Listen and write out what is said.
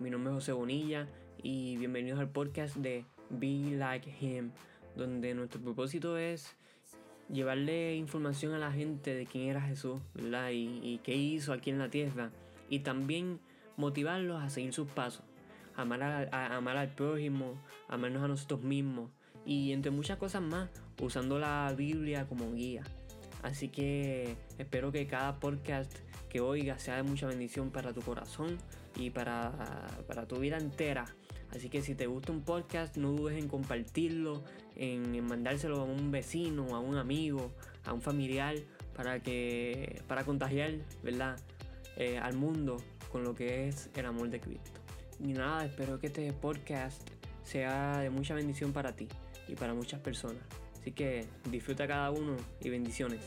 Mi nombre es José Bonilla y bienvenidos al podcast de Be Like Him, donde nuestro propósito es llevarle información a la gente de quién era Jesús, ¿verdad? Y, qué hizo aquí en la tierra. Y también motivarlos a seguir sus pasos, amar, a, amar al prójimo, amarnos a nosotros mismos y entre muchas cosas más, usando la Biblia como guía. Así que espero que cada podcast que oigas sea de mucha bendición para tu corazón y para, para tu vida entera. Así que si te gusta un podcast, no dudes en compartirlo, en, mandárselo a un vecino, a un amigo, a un familiar, para que para contagiar, ¿verdad? Eh, al mundo con lo que es el amor de Cristo. Y nada, espero que este podcast sea de mucha bendición para ti y para muchas personas. Así que disfruta cada uno y bendiciones.